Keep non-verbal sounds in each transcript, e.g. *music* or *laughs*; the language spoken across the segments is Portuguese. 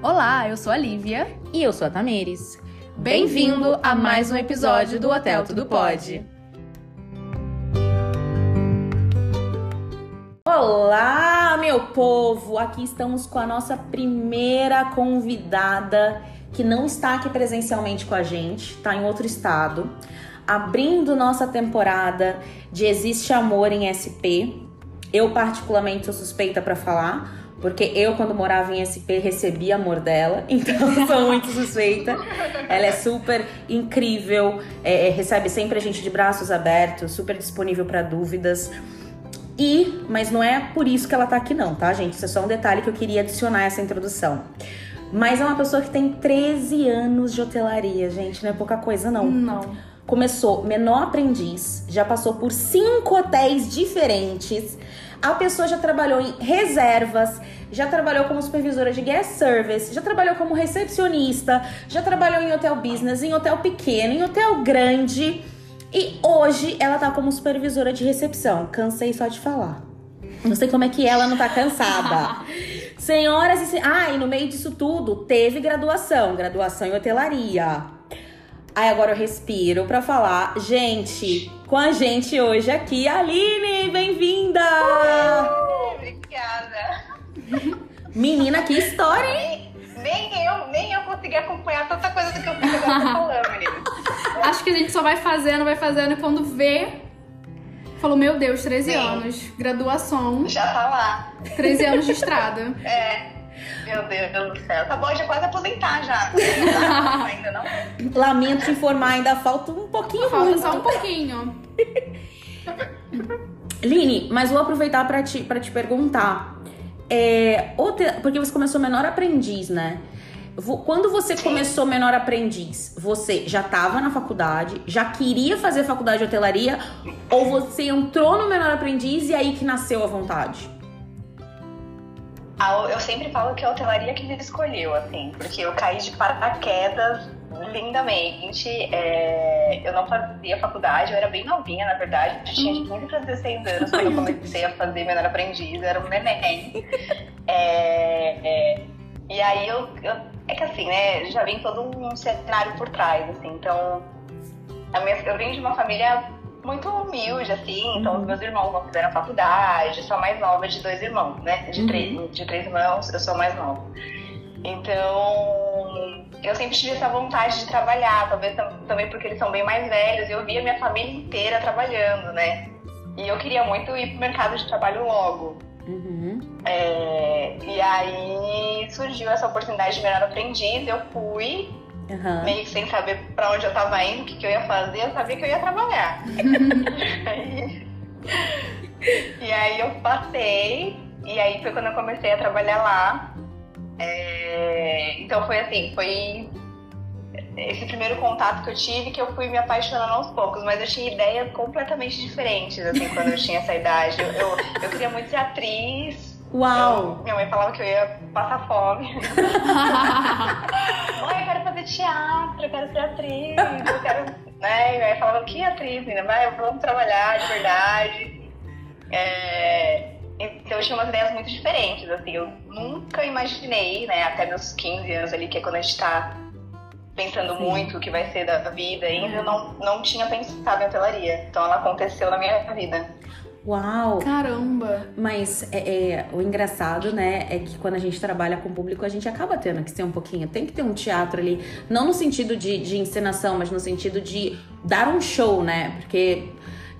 Olá, eu sou a Lívia. E eu sou a Tamires. Bem-vindo a mais um episódio do Hotel Tudo Pode. Olá, meu povo! Aqui estamos com a nossa primeira convidada que não está aqui presencialmente com a gente, está em outro estado, abrindo nossa temporada de Existe Amor em SP. Eu, particularmente, sou suspeita para falar, porque eu, quando morava em SP, recebi amor dela, *laughs* então sou muito suspeita. Ela é super incrível, é, é, recebe sempre a gente de braços abertos, super disponível para dúvidas. E, mas não é por isso que ela tá aqui, não, tá, gente? Isso é só um detalhe que eu queria adicionar essa introdução. Mas é uma pessoa que tem 13 anos de hotelaria, gente, não é pouca coisa, não. Não. Começou menor aprendiz, já passou por cinco hotéis diferentes. A pessoa já trabalhou em reservas, já trabalhou como supervisora de guest service, já trabalhou como recepcionista, já trabalhou em hotel business, em hotel pequeno, em hotel grande. E hoje ela tá como supervisora de recepção. Cansei só de falar. Não sei como é que ela não tá cansada. *laughs* Senhoras e senhores. Ah, e no meio disso tudo, teve graduação graduação em hotelaria. Aí agora eu respiro pra falar. Gente, com a gente hoje aqui, Aline, bem-vinda! Obrigada. Menina, que história, hein? Nem, nem eu, nem eu consegui acompanhar tanta coisa do que eu fiz agora *laughs* falando, menina. Acho que a gente só vai fazendo, vai fazendo, e quando vê. Falou, meu Deus, 13 Sim. anos, graduação, Já tá lá. 13 anos de estrada. É. Meu Deus do céu. Tá bom, já quase aposentar já. Não, *laughs* ainda não. Lamento te informar, ainda falta um pouquinho Falta muito. só um pouquinho. *laughs* Line, mas vou aproveitar pra te, pra te perguntar. É, hote- porque você começou menor aprendiz, né? Quando você Sim. começou menor aprendiz, você já estava na faculdade, já queria fazer faculdade de hotelaria, ou você entrou no menor aprendiz e aí que nasceu a vontade? Eu sempre falo que a hotelaria que me escolheu, assim, porque eu caí de paraquedas lindamente. É, eu não fazia faculdade, eu era bem novinha, na verdade. Eu tinha de 15 para 16 anos quando eu comecei a fazer menor aprendiz, eu era um neném. É, é, e aí eu, eu- É que assim, né? Já vem todo um cenário por trás, assim, então. a minha- eu venho de uma família muito humilde, assim, então os meus irmãos não fizeram faculdade, sou a mais nova de dois irmãos, né? De, Uhum. três, de três irmãos, eu sou a mais nova. Então, eu sempre tive essa vontade de trabalhar, talvez tam- também porque eles são bem mais velhos, e eu via minha família inteira trabalhando, né? E eu queria muito ir pro mercado de trabalho logo. Uhum. É, e aí surgiu essa oportunidade de menor aprendiz, eu fui, Aham. meio que sem saber pra onde eu tava indo, o que, que eu ia fazer, eu sabia que eu ia trabalhar. *laughs* e aí eu passei, e aí foi quando eu comecei a trabalhar lá. É, então foi assim, foi esse primeiro contato que eu tive que eu fui me apaixonando aos poucos, mas eu tinha ideias completamente diferentes, assim, quando eu tinha essa idade. Eu, eu, eu queria muito ser atriz. Uau! Eu- minha mãe falava que eu ia passar fome. *laughs* Mãe, eu quero fazer teatro, eu quero ser atriz, eu quero. Né? E aí falava, que atriz, menina? Vai, vamos trabalhar de verdade. É, Então eu tinha umas ideias muito diferentes, assim, eu nunca imaginei, né, até meus 15 anos ali, que é quando a gente tá pensando Sim. muito o que vai ser da vida ainda, eu não, não tinha pensado em hotelaria. Então ela aconteceu na minha vida. Uau! Caramba. Mas é, é, o engraçado, né, é que quando a gente trabalha com o público, a gente acaba tendo que ser um pouquinho. Tem que ter um teatro ali. Não no sentido de, de encenação, mas no sentido de dar um show, né? Porque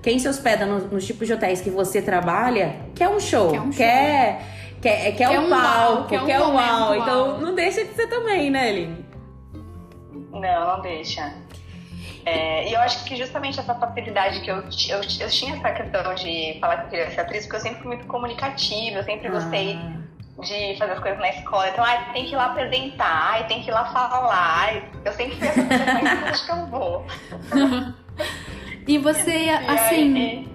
quem se hospeda no- nos tipos de hotéis que você trabalha quer um show. Quer um show. Quer, quer, quer, Quer um um palco, quer um um uau. Então não deixa de ser também, né, Aline? Não, não deixa. É, e eu acho que justamente essa facilidade que eu, eu, eu tinha essa questão de falar que eu queria ser atriz, porque eu sempre fui muito comunicativa, eu sempre gostei Ah, de fazer as coisas na escola. Então, ai, tem que ir lá apresentar, ai, tem que ir lá falar. ai, Eu sempre fui essa pessoa que "Mas acho que eu vou. *laughs* E você, E assim, aí,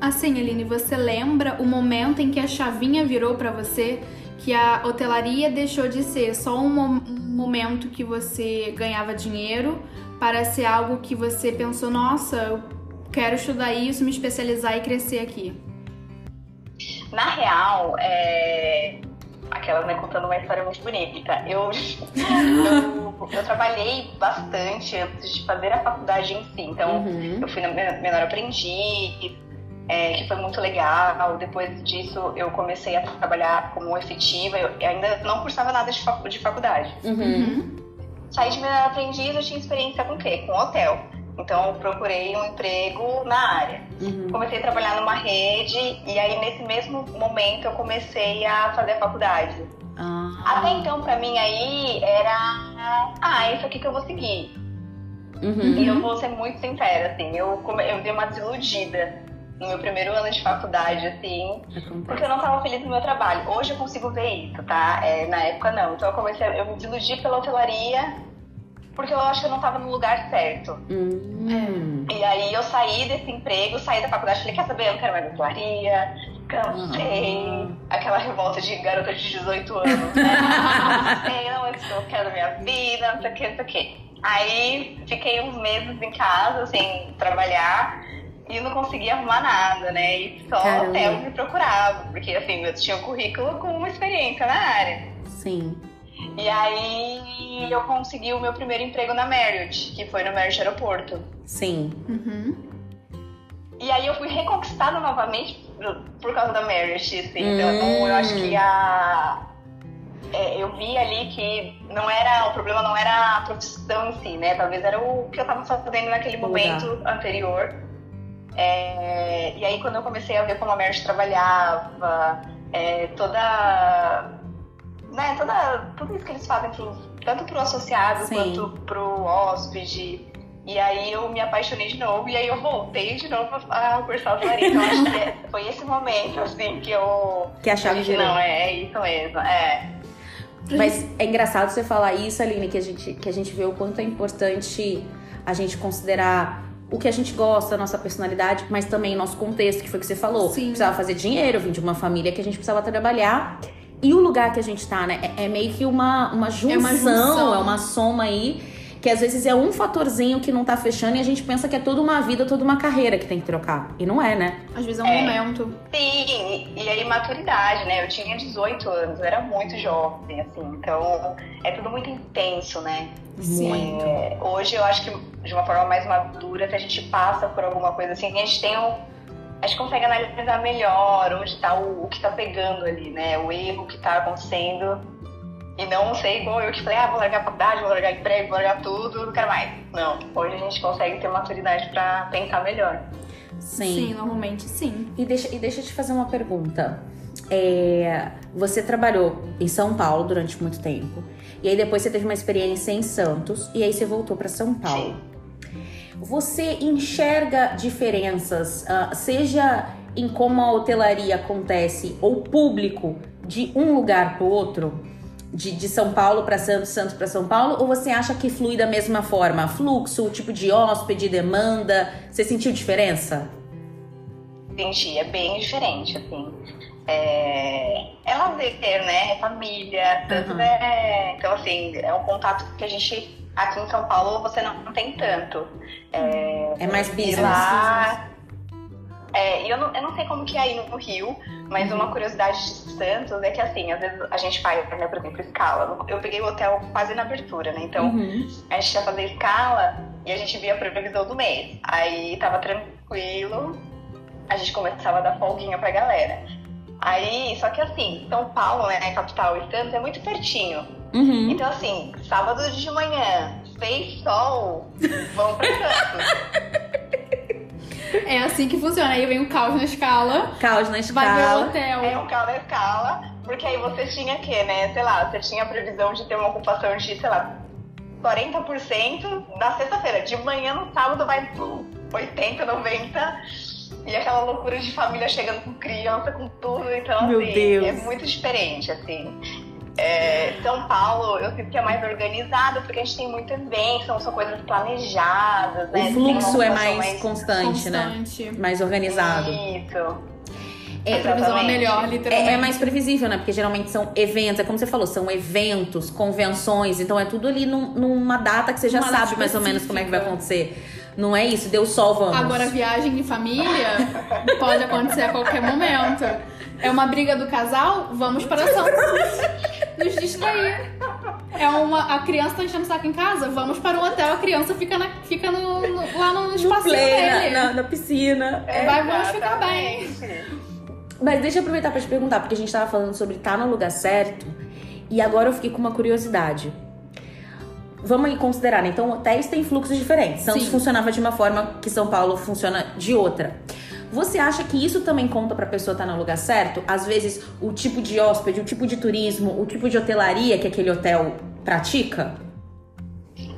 assim, Aline, você lembra o momento em que a chavinha virou pra você? Que a hotelaria deixou de ser só um, um momento que você ganhava dinheiro para ser algo que você pensou, nossa, eu quero estudar isso, me especializar e crescer aqui. Na real, é, aquelas, né, contando uma história muito bonita. Eu, *laughs* eu, eu, trabalhei bastante antes de fazer a faculdade em si. Então, uhum. eu fui na menor aprendiz, é, que foi muito legal. Depois disso, eu comecei a trabalhar como efetiva. Eu ainda não cursava nada de, facu de faculdade. Uhum. Saí de menor aprendiz, eu tinha experiência com o quê? Com hotel. Então, eu procurei um emprego na área. Uhum. Comecei a trabalhar numa rede e aí, nesse mesmo momento, eu comecei a fazer a faculdade. Ah. Até então, para mim, aí era... Ah, é isso aqui que eu vou seguir. Uhum. E eu vou ser muito sincera, assim, eu, eu dei uma desiludida no meu primeiro ano de faculdade, assim, porque eu não estava feliz no meu trabalho. Hoje eu consigo ver isso, tá? É, na época não. Então eu comecei, eu me desiludi pela hotelaria, porque eu acho que eu não estava no lugar certo. Hum. E aí eu saí desse emprego, saí da faculdade, falei, quer saber, eu não quero mais hotelaria, cansei. Uhum. Aquela revolta de garota de 18 anos, né? *laughs* cansei, não, eu quero minha vida, não sei o que, não sei o que. Aí fiquei uns meses em casa, sem trabalhar e eu não conseguia arrumar nada, né? E só Caramba. hotel me procurava, porque assim, eu tinha um currículo com uma experiência na área. Sim. E aí eu consegui o meu primeiro emprego na Marriott, que foi no Marriott Aeroporto. Sim. Uhum. E aí eu fui reconquistada novamente por causa da Marriott, assim. Hum. Então eu acho que a. É, eu vi ali que não era. O problema não era a profissão em si, né? Talvez era o que eu tava fazendo naquele momento anterior. É, e aí quando eu comecei a ver como a Merge trabalhava, é, toda, né, toda, tudo isso que eles fazem pro, tanto pro associado Sim. quanto pro hóspede. E aí eu me apaixonei de novo e aí eu voltei de novo a cursar hotelaria. Então acho que é, foi esse momento, assim, que eu... Que a chave girou. Não, é, é isso mesmo, é. Mas é engraçado você falar isso, Aline, que a gente, que a gente vê o quanto é importante a gente considerar o que a gente gosta, a nossa personalidade, mas também nosso contexto, que foi o que você falou. Sim. Precisava fazer dinheiro, vim de uma família que a gente precisava trabalhar. E o lugar que a gente tá, né? É, é meio que uma, uma junção, é uma, junção. É uma soma aí que às vezes é um fatorzinho que não tá fechando e a gente pensa que é toda uma vida, toda uma carreira que tem que trocar. E não é, né? Às vezes é um é, momento. Sim, e aí maturidade, né? Eu tinha 18 anos, eu era muito jovem, assim, então é tudo muito intenso, né? Sim. É, hoje eu acho que de uma forma mais madura, se a gente passa por alguma coisa assim, a gente tem um. A gente consegue analisar melhor onde está o, o que está pegando ali, né? O erro que está acontecendo e não ser igual eu que falei, ah, vou largar a faculdade, vou largar emprego, vou largar tudo, não quero mais. Não, hoje a gente consegue ter maturidade para pensar melhor. Sim. Sim, normalmente sim. E deixa, e deixa eu te fazer uma pergunta. É, você trabalhou em São Paulo durante muito tempo. E aí depois você teve uma experiência em Santos. E aí você voltou para São Paulo. Sim. Você enxerga diferenças, uh, seja em como a hotelaria acontece ou público de um lugar para o outro? De, de São Paulo para Santos, Santos para São Paulo? Ou você acha que flui da mesma forma? Fluxo, tipo de hóspede, demanda? Você sentiu diferença? Senti, é bem diferente, assim. É, é lazer, né? É família, tanto uhum. é. Então, assim, é um contato que a gente. Aqui em São Paulo você não, não tem tanto. É, é mais business. Lá, é, eu não, eu não sei como que é aí no Rio, mas uhum. uma curiosidade de Santos é que, assim, às vezes a gente faz, né, por exemplo, escala. Eu peguei o hotel quase na abertura, né? Então, uhum. a gente ia fazer escala e a gente via a previsão do mês. Aí tava tranquilo, a gente começava a dar folguinha pra galera. Aí, só que assim, São Paulo, né, capital e Santos, é muito pertinho. Uhum. Então, assim, sábado de manhã, fez sol, vamos pra Santos. *laughs* É assim que funciona. Aí vem o caos na escala. Caos na escala. Vai ver o hotel. É um caos na escala. Porque aí você tinha que, né? Sei lá, você tinha a previsão de ter uma ocupação de, sei lá, 40% na sexta-feira. De manhã no sábado vai 80, 90. E aquela loucura de família chegando com criança, com tudo. Então, Meu assim, Deus. é muito diferente, assim. É, São Paulo, eu sinto que é mais organizado, porque a gente tem muito evento, são, são coisas planejadas, né? O fluxo é mais, mais constante, né? constante, né? Mais organizado. Isso. É, previsão é melhor, literalmente. É, é, mais previsível, né? Porque geralmente são eventos, é como você falou, são eventos, convenções, então é tudo ali num, numa data que você já Uma sabe mais ou menos como é que vai acontecer. Não é isso, deu sol, vamos. Agora, viagem em família pode acontecer a qualquer momento. É uma briga do casal? Vamos para Santos. *laughs* Nos distrair. É uma. A criança tá enchendo o saco em casa? Vamos para um hotel, a criança fica, na, fica no, no- lá no play, dele. na, na- na piscina. Vai, vamos ficar bem. Mas deixa eu aproveitar pra te perguntar, porque a gente tava falando sobre estar no lugar certo. E agora eu fiquei com uma curiosidade. Vamos aí considerar, né? Então, hotéis têm fluxos diferentes. Santos Sim. funcionava de uma forma que São Paulo funciona de outra. Você acha que isso também conta pra pessoa estar no lugar certo? Às vezes, o tipo de hóspede, o tipo de turismo, o tipo de hotelaria que aquele hotel pratica?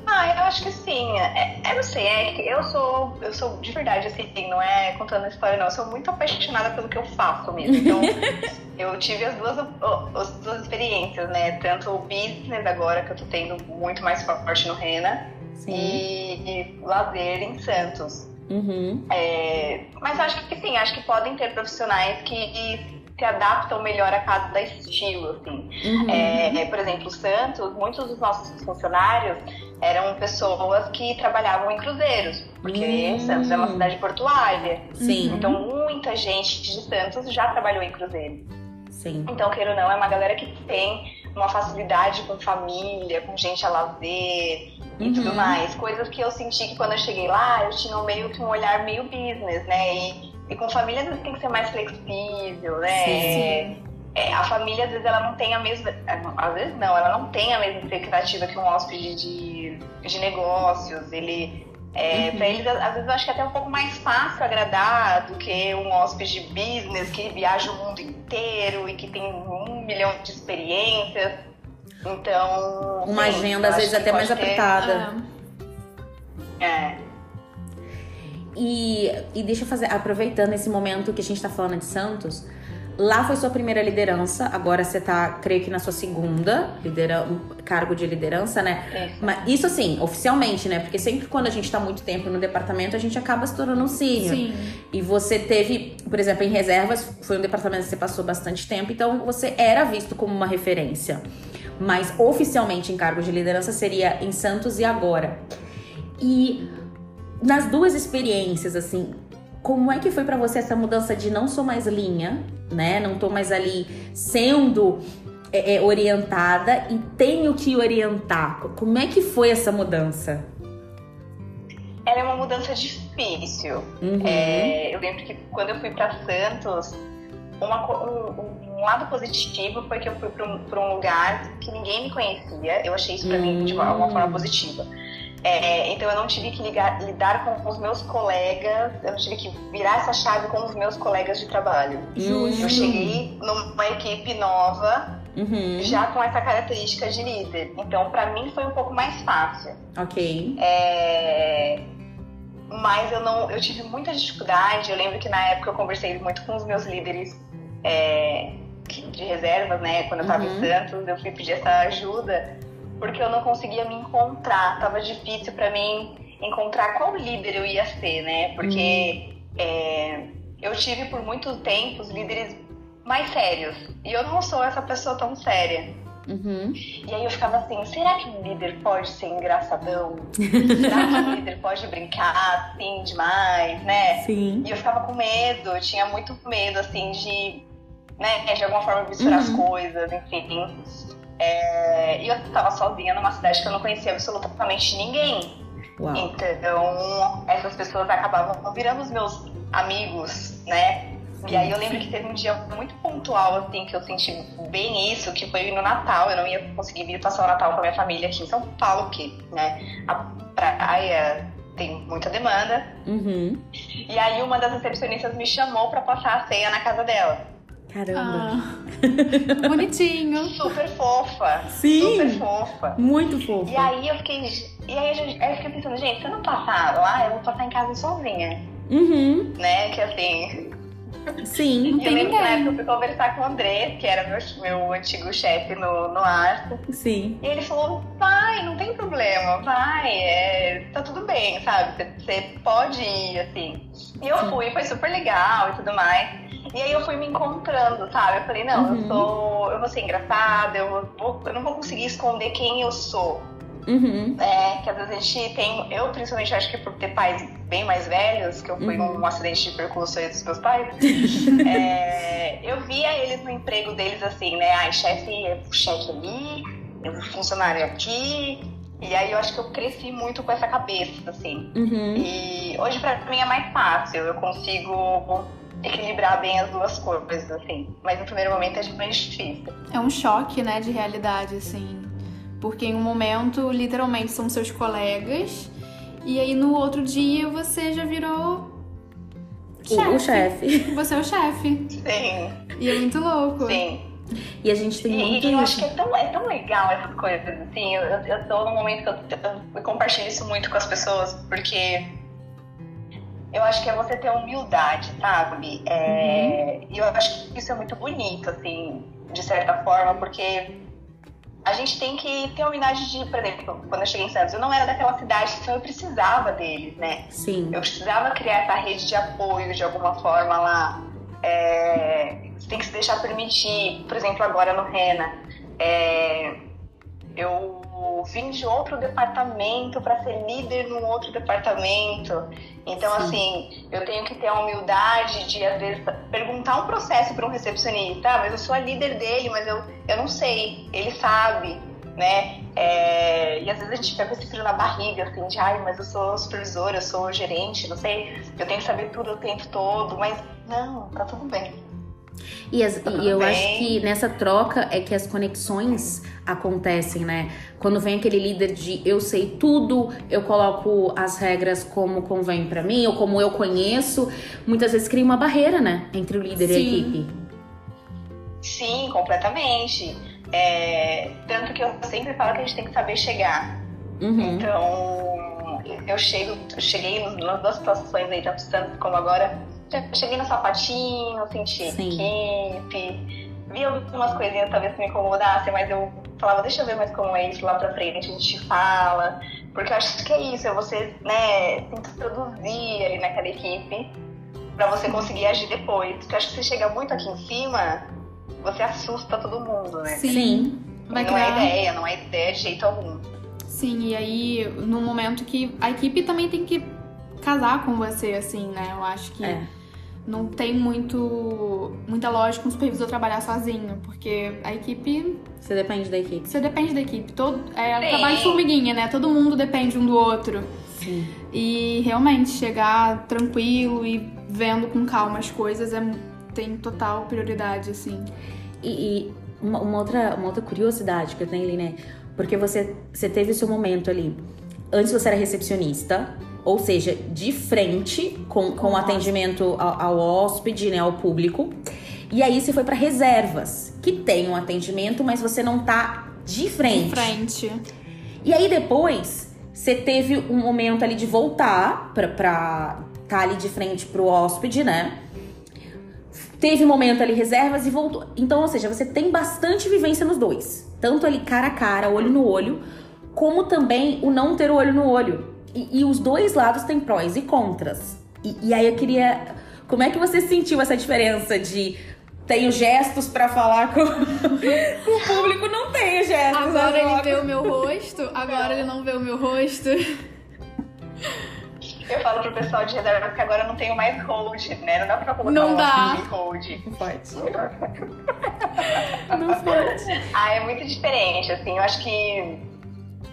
Ah, eu acho que sim. É, eu não sei, é que eu sou, eu sou de verdade, assim, não é contando a história, não. Eu sou muito apaixonada pelo que eu faço mesmo. Então, *laughs* eu tive as duas, as duas experiências, né? Tanto o business agora, que eu tô tendo muito mais forte no Rena, e, e lazer em Santos. Uhum. É, mas acho que sim, acho que podem ter profissionais que se adaptam melhor a cada estilo, assim. Uhum. É, é, por exemplo, o Santos, muitos dos nossos funcionários eram pessoas que trabalhavam em cruzeiros, porque Hum. Santos é uma cidade portuária. Sim, Então, muita gente de Santos já trabalhou em cruzeiro. sim. Então, queira ou não, é uma galera que tem uma facilidade com família, com gente a lazer e tudo Uhum. mais. Coisas que eu senti que quando eu cheguei lá, eu tinha meio que um olhar meio business, né? E, e com família, às vezes, tem que ser mais flexível, né? Sim. É, a família, às vezes, ela não tem a mesma. Às vezes, não, ela não tem a mesma expectativa que um hóspede de, de negócios. Ele. É, Uhum. Pra eles, às vezes, eu acho que é até um pouco mais fácil agradar do que um hóspede business que viaja o mundo inteiro e que tem um milhão de experiências. Então. Uma sim, agenda, às vezes, até mais ter- apertada. É. E, e deixa eu fazer, aproveitando esse momento que a gente tá falando de Santos, lá foi sua primeira liderança, agora você tá, creio que na sua segunda lidera, cargo de liderança, né? Isso. Mas isso assim, oficialmente, né? Porque sempre quando a gente tá muito tempo no departamento, a gente acaba se tornando um sênior. Sim. E você teve, por exemplo, em reservas, foi um departamento que você passou bastante tempo, então você era visto como uma referência. Mas oficialmente em cargo de liderança seria em Santos e agora. E nas duas experiências, assim, como é que foi pra você essa mudança de não sou mais linha, né? Não tô mais ali sendo é, é, orientada e tenho que orientar. Como é que foi essa mudança? Ela é uma mudança difícil. Uhum. É, eu lembro que quando eu fui para Santos, uma um, um lado positivo foi que eu fui para um, pra um lugar que ninguém me conhecia. Eu achei isso para mim de uma, uma forma positiva. É, então eu não tive que ligar- lidar com os meus colegas, eu não tive que virar essa chave com os meus colegas de trabalho. Hum. Eu cheguei numa equipe nova, Uhum. já com essa característica de líder. Então, para mim foi um pouco mais fácil. Ok. É, Mas eu não, eu tive muita dificuldade. Eu lembro que na época eu conversei muito com os meus líderes é, de reservas, né? Quando eu estava Uhum. em Santos, eu fui pedir essa ajuda porque eu não conseguia me encontrar. Tava difícil para mim encontrar qual líder eu ia ser, né? Porque é, eu tive por muito tempo os líderes mais sérios e eu não sou essa pessoa tão séria. Uhum. E aí eu ficava assim, será que um líder pode ser engraçadão? será que um líder pode brincar assim demais, né? Sim. E eu ficava com medo, eu tinha muito medo assim de, né, de alguma forma misturar as Uhum. coisas, enfim. É, e eu estava sozinha numa cidade que eu não conhecia absolutamente ninguém. Uau. Então, essas pessoas acabavam virando os meus amigos, né? E aí eu lembro que teve um dia muito pontual, assim, que eu senti bem isso, que foi no Natal. Eu não ia conseguir vir passar o Natal com a minha família aqui em São Paulo, que, né, a praia tem muita demanda. Uhum. E aí uma das recepcionistas me chamou pra passar a ceia na casa dela. Caramba. Ah, *laughs* bonitinho. Super fofa. Sim. Super fofa. Muito fofo. E aí eu fiquei. E aí, a gente- aí eu fiquei pensando, gente, se eu não passar lá, eu vou passar em casa sozinha. Uhum. Né? Que assim. Sim. Não E eu tem lembro que na ninguém. época eu fui conversar com o André, que era meu, meu antigo chefe no, no Arco. Sim. E ele falou, vai, não tem problema, vai, é, tá tudo bem, sabe? Você- Você pode ir, assim. E eu Sim. fui, foi super legal e tudo mais. E aí eu fui me encontrando, sabe? Eu falei, não, Uhum. eu sou. Eu vou ser engraçada, eu, vou, eu não vou conseguir esconder quem eu sou. Uhum. É, que às vezes a gente tem, eu principalmente acho que por ter pais bem mais velhos, que eu fui uhum. um acidente de percurso aí dos meus pais, *laughs* é, eu via eles no emprego deles assim, né? Ai, chefe, é chefe ali, funcionário aqui. E aí eu acho que eu cresci muito com essa cabeça, assim. Uhum. E hoje pra mim é mais fácil, eu consigo equilibrar bem as duas coisas, assim. Mas no primeiro momento é bem difícil. É um choque, né, de realidade, assim. Porque em um momento, literalmente, são seus colegas. E aí no outro dia você já virou. Chefe. O chefe. Você é o chefe. Sim. E é muito louco. Sim. E a gente tem e, muito. E eu acho que é tão, é tão legal essas coisas, assim. Eu, eu tô num momento que eu, eu, eu compartilho isso muito com as pessoas, porque eu acho que é você ter humildade, sabe? É, uhum. E eu acho que isso é muito bonito, assim, de certa forma, porque a gente tem que ter a humildade de, por exemplo, quando eu cheguei em Santos, eu não era daquela cidade, então eu precisava deles, né? Sim. Eu precisava criar essa rede de apoio de alguma forma lá. É, você tem que se deixar permitir, por exemplo, agora no Rena. É, eu vim de outro departamento para ser líder num outro departamento. Então, Sim. assim, eu tenho que ter a humildade de, às vezes, perguntar um processo para um recepcionista. Ah, mas eu sou a líder dele, mas eu, eu não sei. Ele sabe, né? É, e às vezes a gente fica com esse frio na barriga, assim, de ai, mas eu sou supervisora, eu sou gerente, não sei. Eu tenho que saber tudo o tempo todo, mas não, tá tudo bem. E, as, e eu acho que nessa troca é que as conexões acontecem, né? Quando vem aquele líder de eu sei tudo, eu coloco as regras como convém para mim, ou como eu conheço, muitas vezes cria uma barreira, né? Entre o líder Sim. e a equipe. Sim, completamente. É, tanto que eu sempre falo que a gente tem que saber chegar. Uhum. Então, eu chego, eu cheguei nas duas situações aí, tanto Santos como agora, cheguei no sapatinho, senti Sim. equipe, vi algumas coisinhas talvez que me incomodassem, mas eu falava, deixa eu ver mais como é isso lá pra frente, a gente fala. Porque eu acho que é isso, é você, né, se introduzir ali naquela equipe pra você conseguir agir depois. Porque eu acho que você chega muito aqui em cima, você assusta todo mundo, né? Sim. Vai não é criar... é ideia, não é ideia de jeito algum. Sim, e aí, no momento que a equipe também tem que casar com você, assim, né? Eu acho que é. não tem muito muita lógica um supervisor trabalhar sozinho, porque a equipe. Você depende da equipe. Você depende da equipe. Todo, é um trabalho de formiguinha, né? Todo mundo depende um do outro. Sim. E realmente chegar tranquilo e vendo com calma as coisas é, tem total prioridade, assim. E, e uma, uma, outra, uma outra curiosidade que eu tenho ali, né? Porque você, você teve o seu momento ali. Antes você era recepcionista, ou seja, de frente com, com o atendimento ao, ao hóspede, né, ao público. E aí você foi para reservas, que tem um atendimento, mas você não tá de frente. De frente. E aí depois você teve um momento ali de voltar pra, pra tá ali de frente pro hóspede, né? Teve um momento ali reservas e voltou. Então, ou seja, você tem bastante vivência nos dois. Tanto ali cara a cara, olho no olho, como também o não ter o olho no olho. E, e os dois lados têm prós e contras. E, e, aí eu queria. Como é que você sentiu essa diferença de tenho gestos para falar com... com, *laughs* o público, não tenho gestos. Agora ele vê o meu rosto, agora ele não vê o meu rosto. Eu falo pro pessoal de reserva que agora eu não tenho mais hold, né? Não dá pra colocar não um dá. hold. Não pode. *laughs* Não pode. Ah, é muito diferente, assim. Eu acho que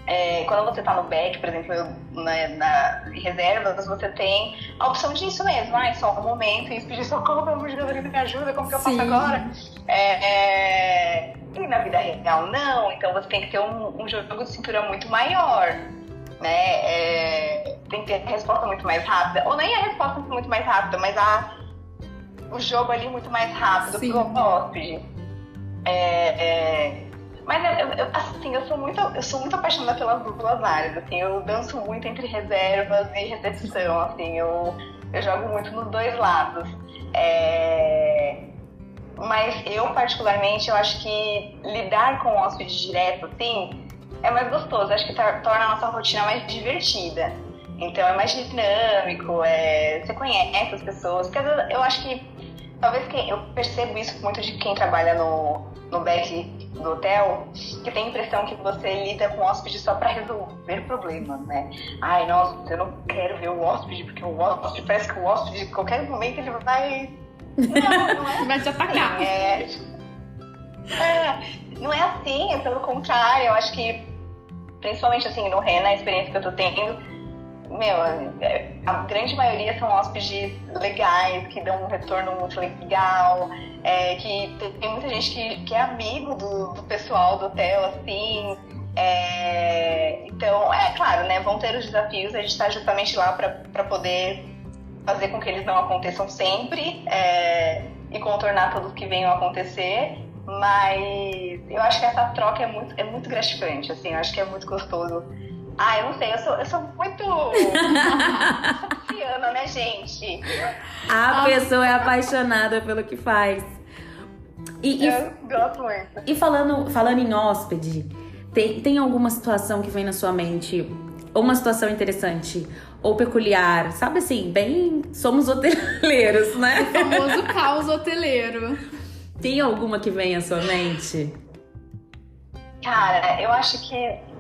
é, quando você está no back, por exemplo, eu, na, na reservas, você tem a opção disso mesmo. Ah, só um momento e pedir socorro, pelo amor de Deus, me ajuda, como que eu faço agora? É, é... E na vida real, não. Então você tem que ter um, um jogo de cintura muito maior. Né? É... Tem que ter a resposta muito mais rápida. Ou nem a resposta muito mais rápida, mas a... o jogo ali muito mais rápido Sim. pro hóspede. É, é mas assim, eu sou muito, eu sou muito apaixonada pelas duas áreas. Assim, eu danço muito entre reservas e recepção. Assim, eu, eu jogo muito nos dois lados. É... Mas eu, particularmente, eu acho que lidar com o hóspede direto, assim, é mais gostoso. acho que torna a nossa rotina mais divertida. Então é mais dinâmico, é... você conhece as pessoas. Porque eu acho que talvez quem eu percebo isso muito de quem trabalha no, no back do hotel, que tem a impressão que você lida com o hóspede só para resolver problemas, né? Ai, nossa, eu não quero ver o hóspede, porque o hóspede parece que o hóspede, em qualquer momento, ele vai. Não, não é *laughs* Vai te atacar. assim, é... é, não é assim, é pelo contrário, eu acho que, principalmente assim, no Rena, a experiência que eu tô tendo, meu, é, a grande maioria são hóspedes legais, que dão um retorno muito legal, é, que tem, muita gente que, que é amigo do, do pessoal do hotel, assim. é, então, é claro, né? Vão ter os desafios, a gente está justamente lá para poder fazer com que eles não aconteçam sempre é, e contornar tudo que venham a acontecer. Mas eu acho que essa troca é muito, é muito gratificante, assim, eu acho que é muito gostoso. Ah, eu não sei, eu sou, eu sou muito. Pisciana, né, gente? A pessoa é apaixonada pelo que faz. E, e, Eu gosto muito. e falando, falando em hóspede, tem, tem alguma situação que vem na sua mente? Ou uma situação interessante? Ou peculiar? Sabe assim, bem. Somos hoteleiros, né? O famoso caos hoteleiro. Tem alguma que vem à sua mente? Cara, eu acho que.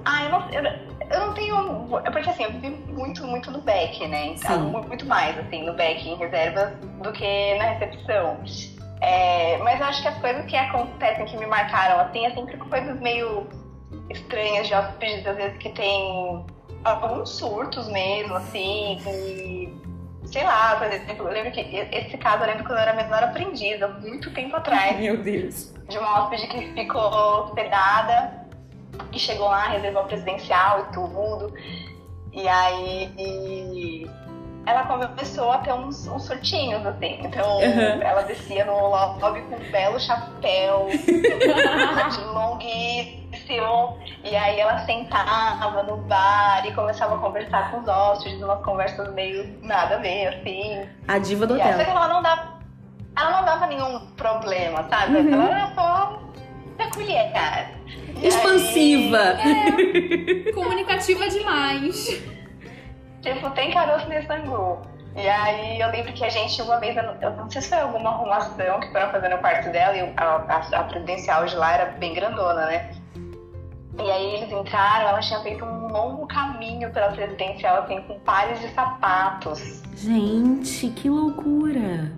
Ah, eu não, eu, eu não tenho. é Porque assim, eu vivi muito, muito no back, né? Então, Sim. mu- muito mais, assim, no back em reservas do que na recepção. É, mas eu acho que as coisas que acontecem, que me marcaram, assim, é sempre coisas meio estranhas de hóspedes, às vezes que tem alguns surtos mesmo, assim, e. Sei lá, por exemplo, eu lembro que esse caso eu lembro quando eu era menor aprendiz, há muito tempo atrás Meu Deus. de uma hóspede que ficou hospedada e chegou lá, reservou presidencial e tudo. E aí e ela começou a ter uns, uns surtinhos, assim. Então Uhum. ela descia no lobby com um belo chapéu, *laughs* longuíssimo. E aí ela sentava no bar e começava a conversar com os hóspedes, umas conversas meio nada a ver, assim. A diva do E essa que hotel. ela não dava, ela não dava nenhum problema, sabe? Uhum. Ela era só peculiar. E Expansiva. *laughs* Comunicativa demais. tipo, tem caroço nesse angu. E aí eu lembro que a gente, uma vez, eu não, eu não sei se foi alguma arrumação que foram fazer no quarto dela, e a, a, a presidencial de lá era bem grandona, né? E aí eles entraram, ela tinha feito um longo caminho pela presidencial, assim, com pares de sapatos. Gente, que loucura.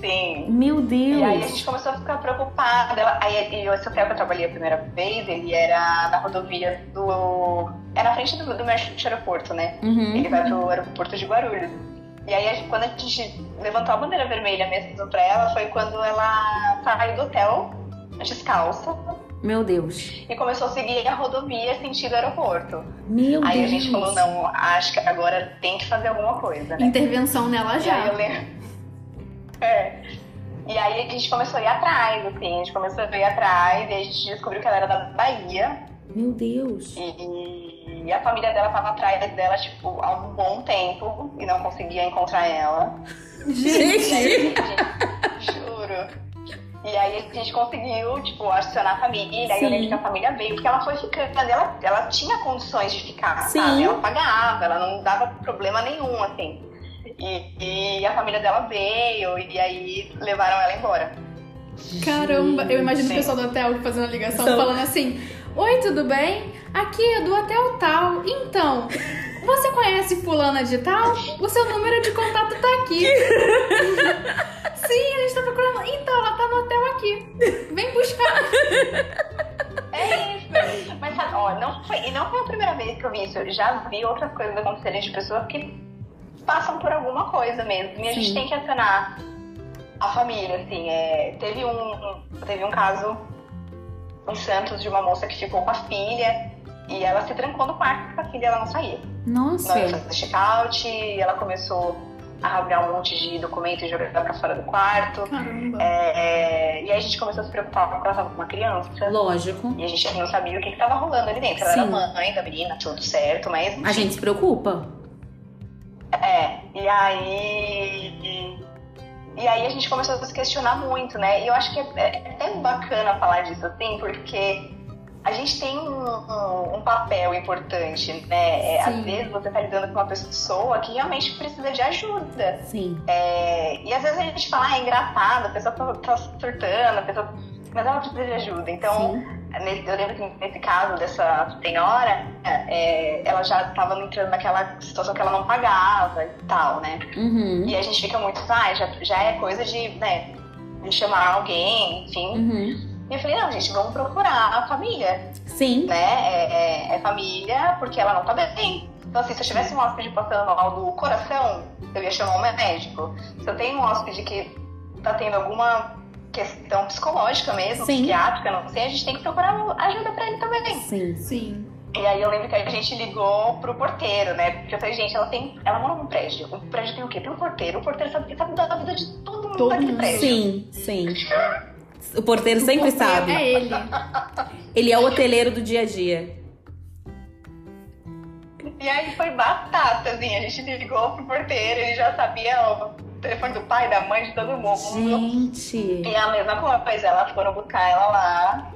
Sim. Meu E aí a Deus. gente começou a ficar preocupada. Aí, esse hotel que eu trabalhei a primeira vez, ele era na rodovia do. É na frente do, do Merchant Aeroporto, né? Uhum. Ele vai pro aeroporto de Guarulhos. E aí, quando a gente levantou a bandeira vermelha mesmo pra ela, foi quando ela saiu do hotel, descalça, Meu Deus. e começou a seguir a rodovia sentido aeroporto. Meu aí Deus. a gente falou: não, acho que agora tem que fazer alguma coisa, né? Intervenção nela E aí já. eu lembro. É. E aí a gente começou a ir atrás, assim, a gente começou a ir atrás e a gente descobriu que ela era da Bahia Meu Deus. e, e a família dela tava atrás dela, tipo, há um bom tempo e não conseguia encontrar ela. E aí, Gente. gente- juro. E aí a gente conseguiu, tipo, acionar a família, aí Sim. eu lembro que a família veio, porque ela foi ficando, ela, ela tinha condições de ficar, Sim. sabe? Ela pagava, ela não dava problema nenhum, assim. E, e a família dela veio, e aí levaram ela embora. Caramba, eu imagino o Sim. pessoal do hotel fazendo a ligação, São- falando assim: Oi, tudo bem? Aqui é do hotel tal. Então, você conhece Fulana de Tal? O seu número de contato tá aqui. *laughs* Sim, a gente tá procurando. Então, ela tá no hotel aqui. Vem buscar. É isso! Mas sabe, ó, não foi, e não foi a primeira vez que eu vi isso. Eu já vi outras coisas acontecerem de pessoas que passam por alguma coisa mesmo. E a Sim. gente tem que acionar a família, assim. É, teve, um, um- teve um caso em Santos de uma moça que ficou com a filha e ela se trancou no quarto com a filha ela não saía. Nossa. Não ia fazer check-out, e ela começou a rasgar um monte de documento e jogar pra fora do quarto. Caramba. É, e aí a gente começou a se preocupar porque ela tava com uma criança. Lógico. E a gente não sabia o que, que tava rolando ali dentro. Ela era Sim. mãe da menina, tudo certo, mas. A gente se preocupa. É, e aí. E, aí a gente começou a se questionar muito, né? E eu acho que é, é até bacana falar disso assim, porque a gente tem um, um, um papel importante, né? É, às vezes você tá lidando com uma pessoa que realmente precisa de ajuda. Sim. É, e às vezes a gente fala, ah, é engraçado, a pessoa tá, tá surtando, a pessoa... mas ela precisa de ajuda. Então, Sim. Eu lembro que nesse caso dessa senhora, é, ela já estava entrando naquela situação que ela não pagava e tal, né? Uhum. E a gente fica muito, ah, já, já é coisa de, né, de chamar alguém, enfim. Uhum. E eu falei, não, gente, vamos procurar a família, Sim. né? É, é- é família porque ela não tá bem. Então, assim, se eu tivesse um hóspede passando mal do coração, eu ia chamar um médico. Se eu tenho um hóspede que tá tendo alguma questão psicológica mesmo, Sim. psiquiátrica, não sei, a gente tem que procurar ajuda pra ele também. Sim. Sim. E aí eu lembro que a gente ligou pro porteiro, né? Porque eu falei, gente, ela tem. Ela mora num prédio. O prédio tem o quê? Tem um porteiro. O porteiro sabe, sabe da vida de todo mundo Todo daquele mundo. prédio. Sim, sim. O porteiro sempre Porque sabe. É ele. Ele é o hoteleiro do dia a dia. E aí foi batata, assim. A gente ligou pro porteiro, ele já sabia o telefone do pai, da mãe, de todo mundo. Gente. E a mesma coisa, elas foram buscar ela lá.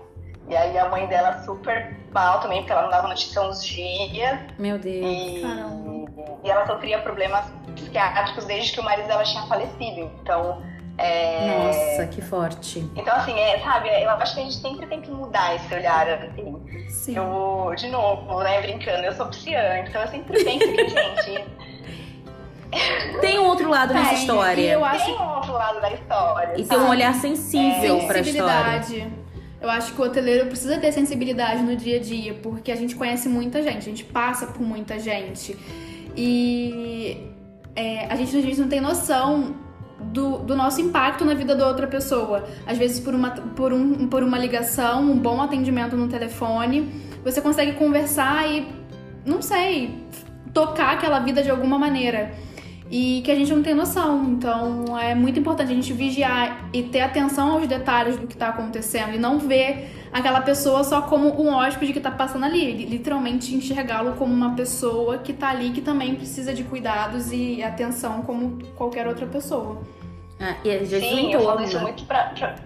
E aí a mãe dela super mal também, porque ela não dava notícia uns dias. Meu Deus. E, Caramba. e ela sofria problemas psiquiátricos desde que o marido dela tinha falecido. Então. É... Nossa, que forte. Então, assim, é, sabe, eu acho que a gente sempre tem que mudar esse olhar, assim. Sim. Eu, de novo, né, brincando, eu sou pisciana, então eu sempre penso que, gente, Tem um outro lado nessa Tem, e história. eu acho tem um outro lado da história. E tem um sabe? olhar sensível pra história. sensibilidade. Eu acho que o hoteleiro precisa ter sensibilidade no dia a dia, porque a gente conhece muita gente, a gente passa por muita gente. E é, a gente às vezes não tem noção do, do nosso impacto na vida da outra pessoa. Às vezes, por uma, por, um, por uma ligação, um bom atendimento no telefone, você consegue conversar e, não sei, tocar aquela vida de alguma maneira e que a gente não tem noção. Então é muito importante a gente vigiar e ter atenção aos detalhes do que está acontecendo e não ver aquela pessoa só como um hóspede que está passando ali, literalmente enxergá-lo como uma pessoa que está ali que também precisa de cuidados e atenção como qualquer outra pessoa. Ah, e às vezes Sim, eu falo isso muito pra, pra-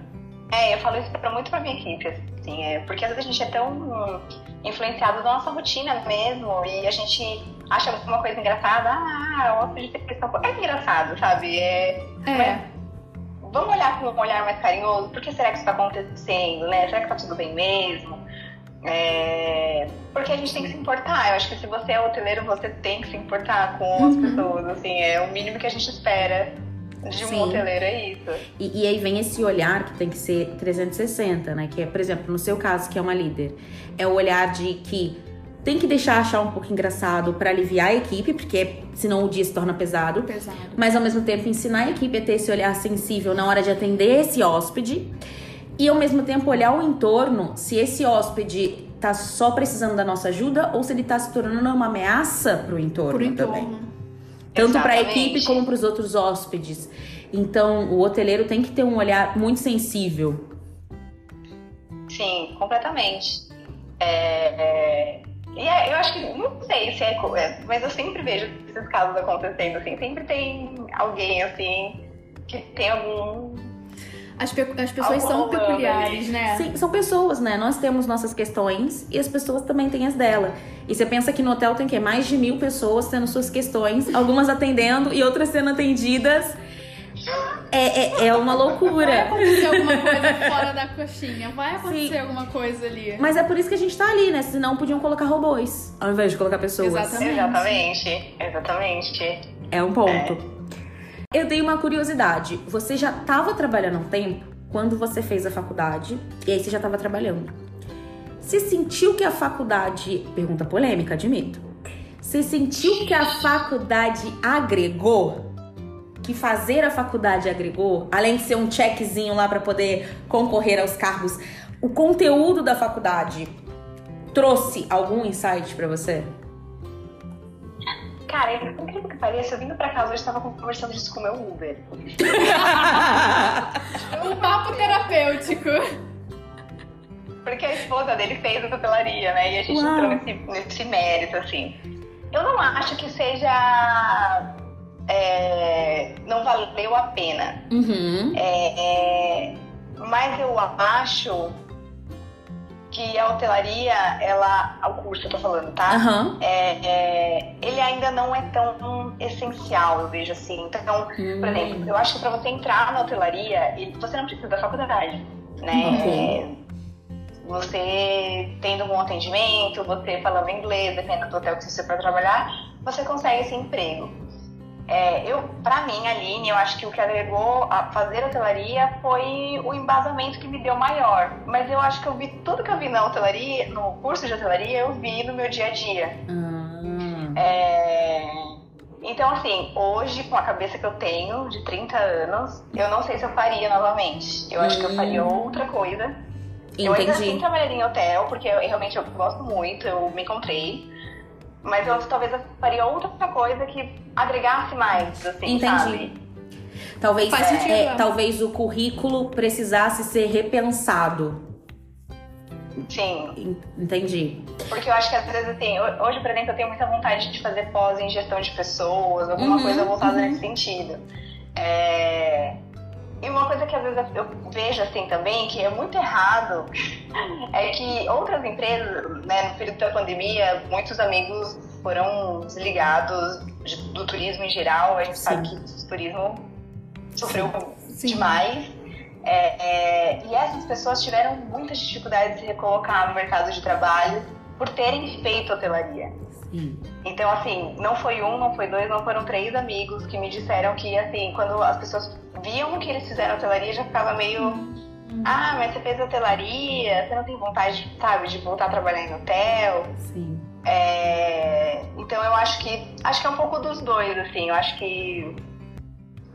É, eu falo isso pra, muito pra minha equipe, assim, é, porque às vezes a gente é tão influenciado da nossa rotina mesmo, e a gente acha uma coisa engraçada, ah, o hóspede fez tal coisa. É engraçado, sabe? É, É, vamos olhar com um olhar mais carinhoso, por que será que isso tá acontecendo, né? Será que tá tudo bem mesmo? É, Porque a gente tem que se importar. Eu acho que se você é hoteleiro, você tem que se importar com as Uhum. pessoas. Assim, é o mínimo que a gente espera de um Sim. hoteleiro, é isso. E, e aí vem esse olhar que tem que ser 360, né? Que é, por exemplo, no seu caso, que é uma líder, é o olhar de que tem que deixar achar um pouco engraçado pra aliviar a equipe, porque senão o dia se torna pesado. pesado. Mas ao mesmo tempo ensinar a equipe a ter esse olhar sensível na hora de atender esse hóspede. E ao mesmo tempo olhar o entorno, se esse hóspede tá só precisando da nossa ajuda ou se ele tá se tornando uma ameaça pro entorno, também. entorno. Tanto para a equipe como para os outros hóspedes. Então, o hoteleiro tem que ter um olhar muito sensível. Sim, completamente. É, é, E é, eu acho que, não sei se é, é, mas eu sempre vejo esses casos acontecendo, assim, sempre tem alguém, assim, que tem algum... As, pe- as pessoas Algo são peculiares, né? Sim, são pessoas, né? Nós temos nossas questões e as pessoas também têm as dela. E você pensa que no hotel tem que mais de mil pessoas tendo suas questões, algumas atendendo e outras sendo atendidas. É, é, é uma Vai loucura. acontecer alguma coisa fora da coxinha, vai acontecer Sim. alguma coisa ali. Mas é por isso que a gente tá ali, né? Senão podiam colocar robôs ao invés de colocar pessoas. Exatamente. Exatamente, exatamente. É um ponto. Eu tenho uma curiosidade. Você já estava trabalhando há um tempo quando você fez a faculdade e aí você já estava trabalhando. Você sentiu que a faculdade. Pergunta polêmica, admito. Você sentiu que a faculdade agregou? Que fazer a faculdade agregou? Além de ser um checkzinho lá para poder concorrer aos cargos, o conteúdo da faculdade trouxe algum insight para você? Cara, é incrível que pareça, eu vindo pra casa, eu estava conversando disso com o meu Uber. *laughs* Um papo terapêutico. Porque a esposa dele fez a papelaria, né? E a gente Uau. entrou nesse, nesse mérito, assim. Eu não acho que seja. É, não valeu a pena. Uhum. É, é, mas eu acho que a hotelaria, ela, o curso eu tô falando, tá? É, ele ainda não é tão essencial, eu vejo assim. Então, Hum. por exemplo, eu acho que para você entrar na hotelaria, você não precisa da faculdade, né? É, Você tendo um bom atendimento, você falando inglês, dependendo do hotel que você for trabalhar, você consegue esse emprego. É, eu, para mim, Aline, eu acho que o que agregou a fazer hotelaria foi o embasamento que me deu maior. Mas eu acho que eu vi tudo que eu vi na hotelaria, no curso de hotelaria, eu vi no meu dia a dia. Ah. É, Então, assim, hoje, com a cabeça que eu tenho, de 30 anos, eu não sei se eu faria novamente. Eu acho que eu faria Hum. outra coisa. Eu ainda assim Entendi. trabalharia em hotel, porque eu, realmente eu gosto muito, eu me encontrei. Mas eu talvez eu faria outra coisa que agregasse mais, assim, Entendi. sabe? Talvez, Faz sentido, é, é. talvez o currículo precisasse ser repensado. Sim. En- Entendi. Porque eu acho que às vezes, assim, ho- hoje, por exemplo, eu tenho muita vontade de fazer pós em gestão de pessoas, alguma Uhum, coisa voltada uhum. nesse sentido. É, E uma coisa que às vezes eu vejo assim também, que é muito errado, *laughs* é que outras empresas, né, no período da pandemia, muitos amigos foram desligados de- do turismo em geral. A gente Sim. sabe que o turismo sofreu Sim. demais. É, é, e essas pessoas tiveram muitas dificuldades de se recolocar no mercado de trabalho por terem feito hotelaria. Sim. Então, assim, não foi um, não foi dois, não foram três amigos que me disseram que, assim, quando as pessoas viam que eles fizeram hotelaria, já ficava meio. Ah, mas você fez hotelaria, você não tem vontade, sabe, de voltar a trabalhar em hotel. Sim. É, Então eu acho que acho que é um pouco dos dois, assim. Eu acho que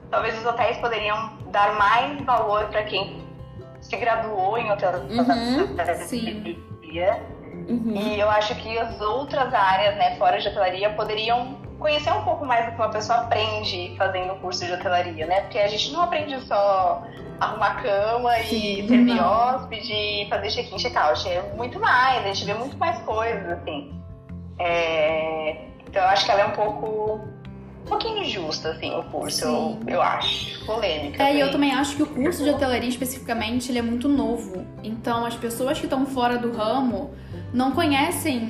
talvez os hotéis poderiam dar mais valor para quem se graduou em hotelaria. sim. Uhum. E eu acho que as outras áreas, né, fora de hotelaria, poderiam conhecer um pouco mais do que uma pessoa aprende fazendo o curso de hotelaria, né? Porque a gente não aprende só arrumar cama e Sim, servir não. hóspede e fazer check-in, check-out. É muito mais, a gente vê muito mais coisas, assim. É, Então eu acho que ela é um pouco. um pouquinho justa, assim, o curso, eu, eu acho. Polêmica. É, e eu assim. também acho que o curso de hotelaria especificamente ele é muito novo. Então as pessoas que estão fora do ramo não conhecem,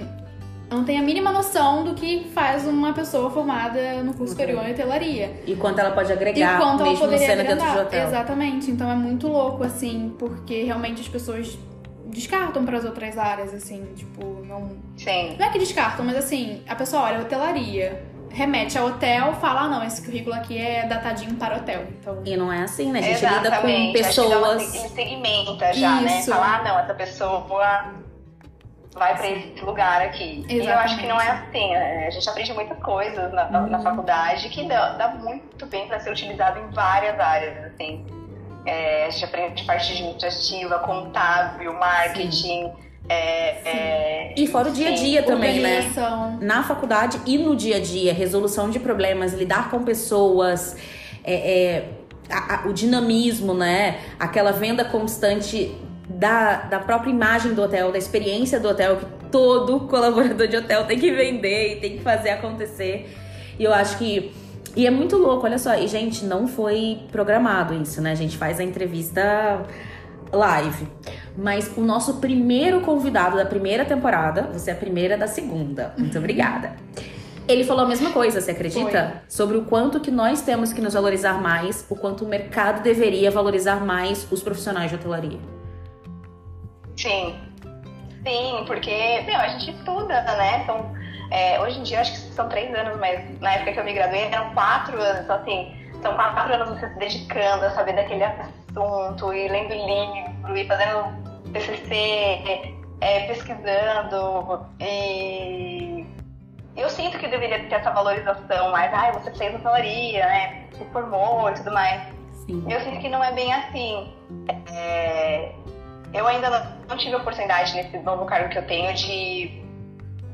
não têm a mínima noção do que faz uma pessoa formada no curso superior em hotelaria. E quanto ela pode E agregar, quanto ela mesmo poderia sendo dentro de agregar. hotel. Exatamente. Então é muito louco, assim, porque realmente as pessoas descartam para as outras áreas, assim, tipo, não. Sim. Não é que descartam, mas assim, a pessoa olha hotelaria, remete a hotel, fala, ah, não, esse currículo aqui é datadinho para hotel. Então. E não é assim, né? A gente lida com Exatamente. Dá uma- pessoas. Ele segmenta já, né? Isso. Falar, ah, não, essa pessoa vai pra esse lugar aqui. E eu Exatamente. acho que não é assim. é, A gente aprende muitas coisas na, na- Uhum. na faculdade que dá, dá muito bem pra ser utilizado em várias áreas, assim. É, a gente aprende parte administrativa, contábil, marketing. é, é, E fora o dia a sim. dia também, né? Na faculdade e no dia a dia, resolução de problemas, lidar com pessoas, é, é, a- a- o dinamismo, né? Aquela venda constante da, da própria imagem do hotel, da experiência do hotel, que todo *laughs* colaborador de hotel tem que vender e tem que fazer acontecer. E eu acho que. E é muito louco, olha só. E, gente, não foi programado isso, né? A gente faz a entrevista live. Mas o nosso primeiro convidado da primeira temporada, você é a primeira da segunda. Muito *laughs* obrigada. Ele falou a mesma coisa, você acredita? Sobre o quanto que nós temos que nos valorizar mais, o quanto o mercado deveria valorizar mais os profissionais de hotelaria. Sim. Sim, porque, meu, a gente estuda, né? Então, é, hoje em dia acho que são três anos, mas na época que eu me graduei eram quatro anos. Então, assim, são quatro anos você se dedicando a saber daquele assunto, e lendo livro, e fazendo TCC, é, pesquisando. E eu sinto que deveria ter essa valorização mais. Ai, você fez hotelaria, né? Se formou e tudo mais. Sim. Eu sinto que não é bem assim. É, eu ainda não, tive a oportunidade nesse novo cargo que eu tenho de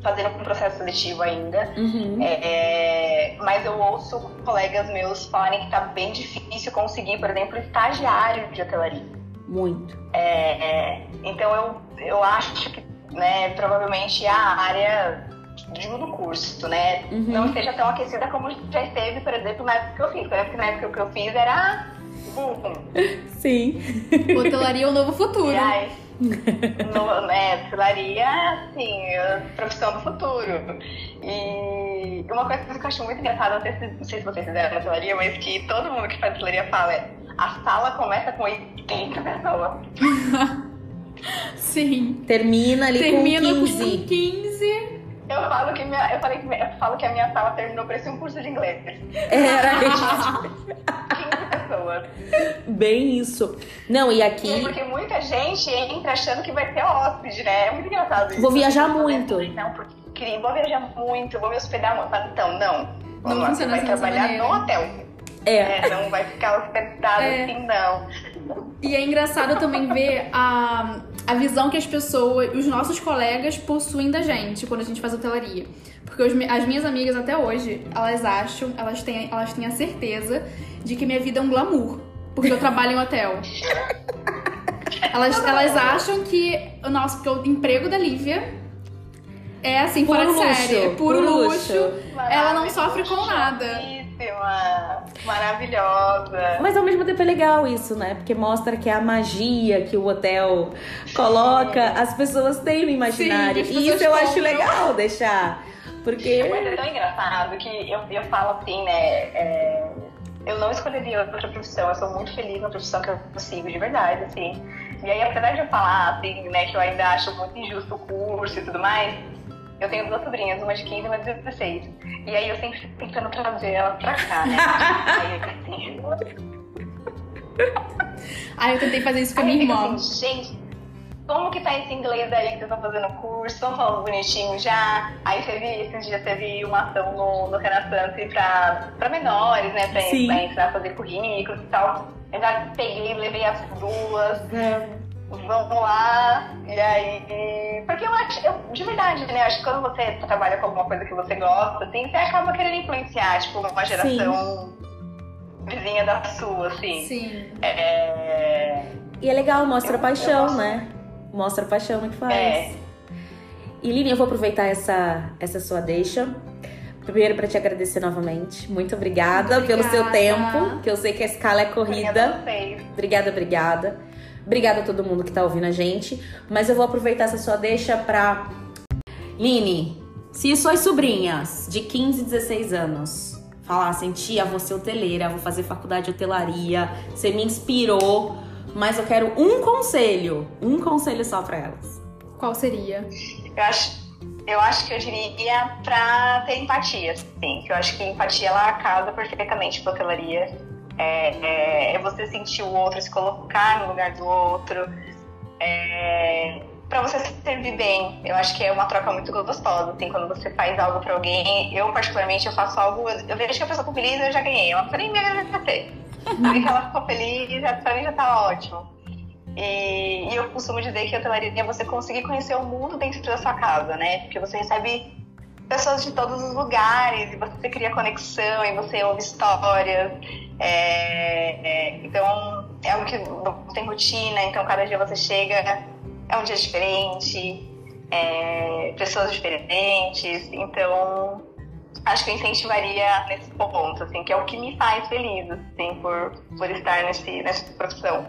fazer um processo seletivo ainda. Uhum. É, mas eu ouço colegas meus falarem que tá bem difícil conseguir, por exemplo, estagiário de hotelaria. Muito. É, então eu, eu acho que né, provavelmente a área do curso, né, Uhum. não esteja tão aquecida como já esteve, por exemplo, na época que eu fiz. Porque na época que eu fiz era Sim. Hotelaria é o novo futuro. E aí, no, né, destilaria, assim, a profissão do futuro. E uma coisa que eu acho muito engraçada, não sei se, não sei se vocês fizeram destilaria, mas que todo mundo que faz destilaria fala é a sala começa com 80 pessoas. Sim. Termina ali Termina com 15. com 15. Eu falo que minha, eu falei que eu falo que a minha sala terminou parecia um curso de inglês. Era 15 *laughs* pessoas. bem isso. Não, e E aqui. porque muita gente entra achando que vai ter hóspede, né? É muito engraçado isso. Vou viajar muito. Não, porque vou viajar muito, vou me hospedar muito. Então, não. Não lá, você vai trabalhar maneira. no hotel. É. É, não vai ficar hospedado É. assim, não. E é engraçado também ver a, a visão que as pessoas, os nossos colegas possuem da gente quando a gente faz hotelaria. Porque os as minhas amigas até hoje, elas acham, elas têm, elas têm a certeza de que minha vida é um glamour. Porque eu trabalho em hotel. Elas, elas acham que o nosso que o emprego da Lívia é assim, fora de Puro luxo, série, é puro puro luxo. luxo. Ela não sofre com nada. Maravilhosíssima, Maravilhosa. Mas ao mesmo tempo é legal isso, né? Porque mostra que a magia que o hotel coloca, as pessoas têm no imaginário. Sim, e isso eu acho legal deixar. Porque. Mas é tão engraçado que eu, eu falo assim, né? é, eu não escolheria outra profissão, eu sou muito feliz na profissão que eu sigo, de verdade, assim. E aí, apesar de eu falar, assim, né, que eu ainda acho muito injusto o curso e tudo mais, eu tenho duas sobrinhas, uma de 15 e uma de 16. E aí eu sempre fico tentando trazer elas pra cá, né? aí, assim, *laughs* Aí eu tentei fazer isso com a minha irmã. assim, gente, como que tá esse inglês aí que vocês estão fazendo curso? Estão falando bonitinho já? Aí teve, esses dias teve uma ação no, no Renaissance pra, pra menores, né? Pra, pra ensinar a fazer currículos e tal. Eu já peguei, levei as duas, vamos lá. E aí. Porque eu acho, eu, de verdade, né? Acho que quando você trabalha com alguma coisa que você gosta, assim, você acaba querendo influenciar, tipo, uma geração vizinha da sua, assim. Sim. É. E é legal, mostra Eu- eu paixão, gosto. né? Mostra paixão no que faz. É. E Lili, eu vou aproveitar essa, essa sua deixa. Primeiro, pra te agradecer novamente. Muito obrigada, Muito pelo seu obrigada. tempo, que eu sei que a escala é Obrigada a corrida. vocês. Obrigada, obrigada. Obrigada a todo mundo que tá ouvindo a gente. Mas eu vou aproveitar essa sua deixa pra. Line, se suas sobrinhas de 15, 16 anos falassem, tia, vou ser hoteleira, vou fazer faculdade de hotelaria, você me inspirou, mas eu quero um conselho, um conselho só pra elas. Qual seria? Eu acho, eu acho que eu diria pra ter empatia, assim. Que eu acho que empatia ela casa perfeitamente com a hotelaria. É, é, é você sentir o outro, se colocar no lugar do outro. É, pra você se servir bem. Eu acho que é uma troca muito gostosa, assim, quando você faz algo pra alguém. Eu, particularmente, eu faço algo, eu, vejo que a pessoa ficou feliz, eu já ganhei. Precisa nem me agradecer. Eu vi que ela ficou feliz, pra mim já tá ótimo. E, e eu costumo dizer que a hotelaria é você conseguir conhecer o mundo dentro da sua casa, né? Porque você recebe pessoas de todos os lugares e você cria conexão e você ouve histórias. É, é, então, é algo que não tem rotina, então cada dia você chega, é um dia diferente, é, pessoas diferentes. Então, acho que eu incentivaria nesse ponto, assim, que é o que me faz feliz, assim, por, por estar nesse, nessa profissão.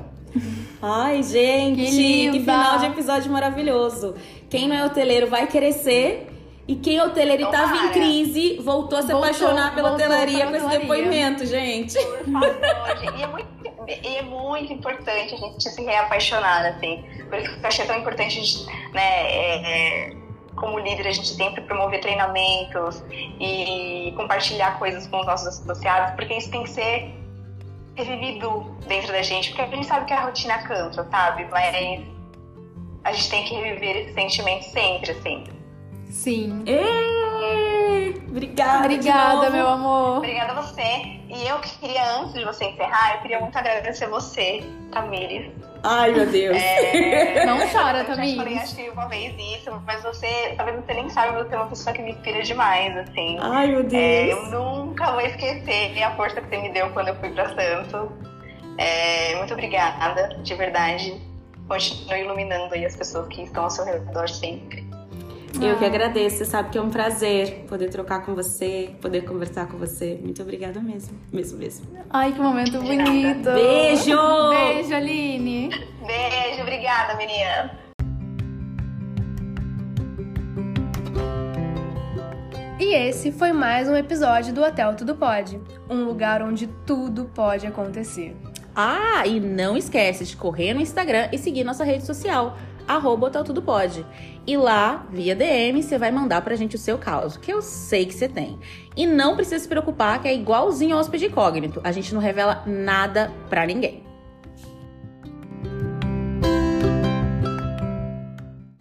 Ai, gente, Que que, final de episódio maravilhoso. Quem não é hoteleiro vai querer ser. E quem é hoteleiro e tava em crise, voltou a se Voltou- apaixonar pela hotelaria com esse depoimento, gente. Por favor, gente. E é, muito, e é muito importante a gente se reapaixonar, assim. Por isso que eu achei tão importante, a gente, né, é, é, como líder, a gente sempre promover treinamentos e compartilhar coisas com os nossos associados, porque isso tem que ser revivido dentro da gente, porque a gente sabe que a rotina cansa, sabe? Mas a gente tem que reviver esse sentimento sempre, assim. Sim. Ê, Obrigada, de Obrigada, novo. meu amor. Obrigada a você. E eu queria, antes de você encerrar, eu queria muito agradecer você, Tamires, Ai, meu Deus. É, *laughs* Não chora, eu já Tamires. falei acho que uma vez isso, mas você, talvez você nem saiba, você é uma pessoa que me inspira demais, assim. Ai, meu É, eu Deus. nunca vou esquecer a força que você me deu quando eu fui pra Santo. É, muito obrigada, de verdade. Continue iluminando aí as pessoas que estão ao seu redor sempre. Eu que agradeço. Você sabe que é um prazer poder trocar com você, poder conversar com você. Muito obrigada mesmo. Mesmo, mesmo. Ai, que momento bonito. Beijo! Beijo, Aline. Beijo, obrigada, menina. E esse foi mais um episódio do Hotel Tudo Pode, um lugar onde tudo pode acontecer. Ah, e não esquece de correr no Instagram e seguir nossa rede social, arroba Hotel Tudo Pode. E lá, via DM, você vai mandar pra gente o seu caso, que eu sei que você tem. E não precisa se preocupar que é igualzinho ao hóspede incógnito, a gente não revela nada pra ninguém.